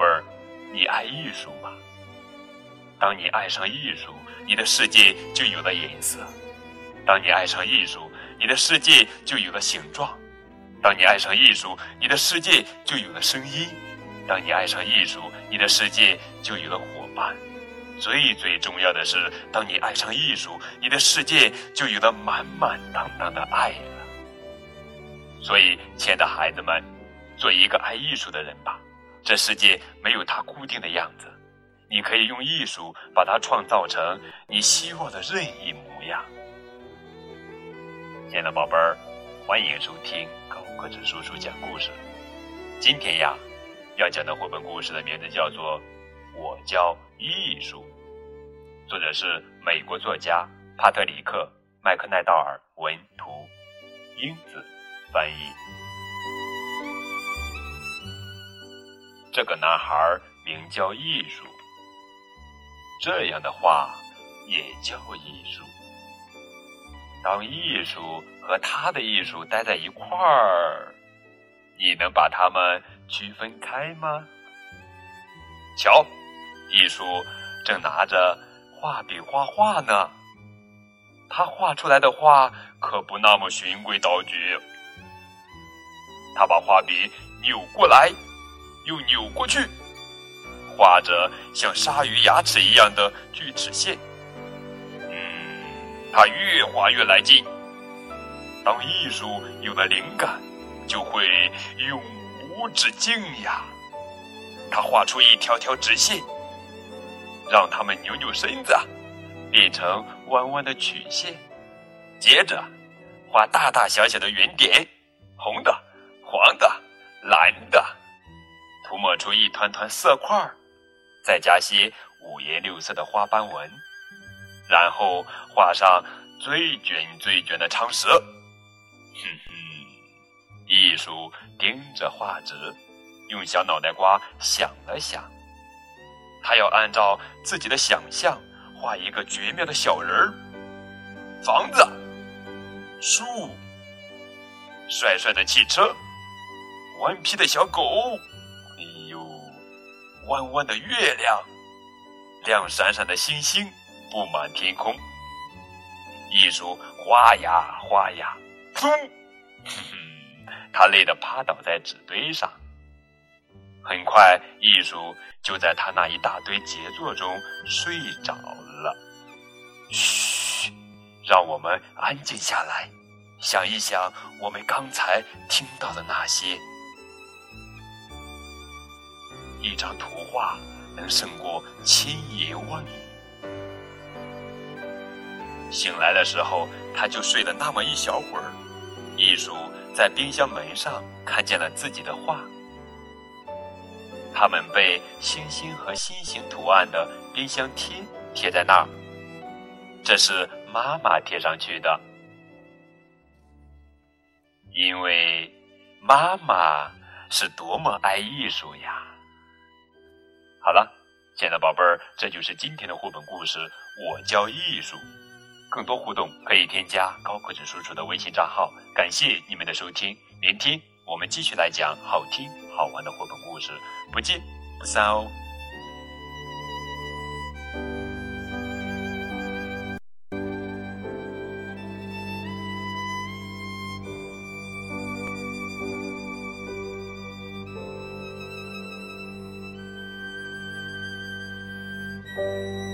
贝儿，你爱艺术吗？当你爱上艺术，你的世界就有了颜色；当你爱上艺术，你的世界就有了形状；当你爱上艺术，你的世界就有了声音；当你爱上艺术，你的世界就有了伙伴。最最重要的是，当你爱上艺术，你的世界就有了满满当当的爱了。所以，亲爱的孩子们，做一个爱艺术的人吧。这世界没有它固定的样子，你可以用艺术把它创造成你希望的任意模样。亲爱的宝贝儿，欢迎收听高个子叔叔讲故事。今天呀，要讲的绘本故事的名字叫做《我教艺术》。作者是美国作家帕特里克·麦克奈道尔文图，英子翻译。这个男孩名叫艺术，这样的话也叫艺术。当艺术和他的艺术待在一块儿，你能把它们区分开吗？瞧，艺术正拿着。画笔画画呢，他画出来的画可不那么循规蹈矩。他把画笔扭过来，又扭过去，画着像鲨鱼牙齿一样的锯齿线。嗯，他越画越来劲。当艺术有了灵感，就会永无止境呀。他画出一条条直线。让他们扭扭身子，变成弯弯的曲线，接着画大大小小的圆点，红的、黄的、蓝的，涂抹出一团团色块儿，再加些五颜六色的花斑纹，然后画上最卷最卷的长蛇。哼哼，艺术盯着画纸，用小脑袋瓜想了想。他要按照自己的想象画一个绝妙的小人儿，房子、树、帅帅的汽车、顽皮的小狗，弯弯的月亮，亮闪闪的星星布满天空。艺术画呀画呀，砰！他累得趴倒在纸堆上。很快，艺术就在他那一大堆杰作中睡着了。嘘，让我们安静下来，想一想我们刚才听到的那些。一张图画能胜过千言万语。醒来的时候，他就睡了那么一小会儿。艺术在冰箱门上看见了自己的画。他们被星星和心形图案的冰箱贴贴在那儿，这是妈妈贴上去的，因为妈妈是多么爱艺术呀！好了，亲爱的宝贝儿，这就是今天的绘本故事。我教艺术，更多互动可以添加高个子叔叔的微信账号。感谢你们的收听，明天我们继续来讲好听好玩的绘本故事。不见不散哦。thank you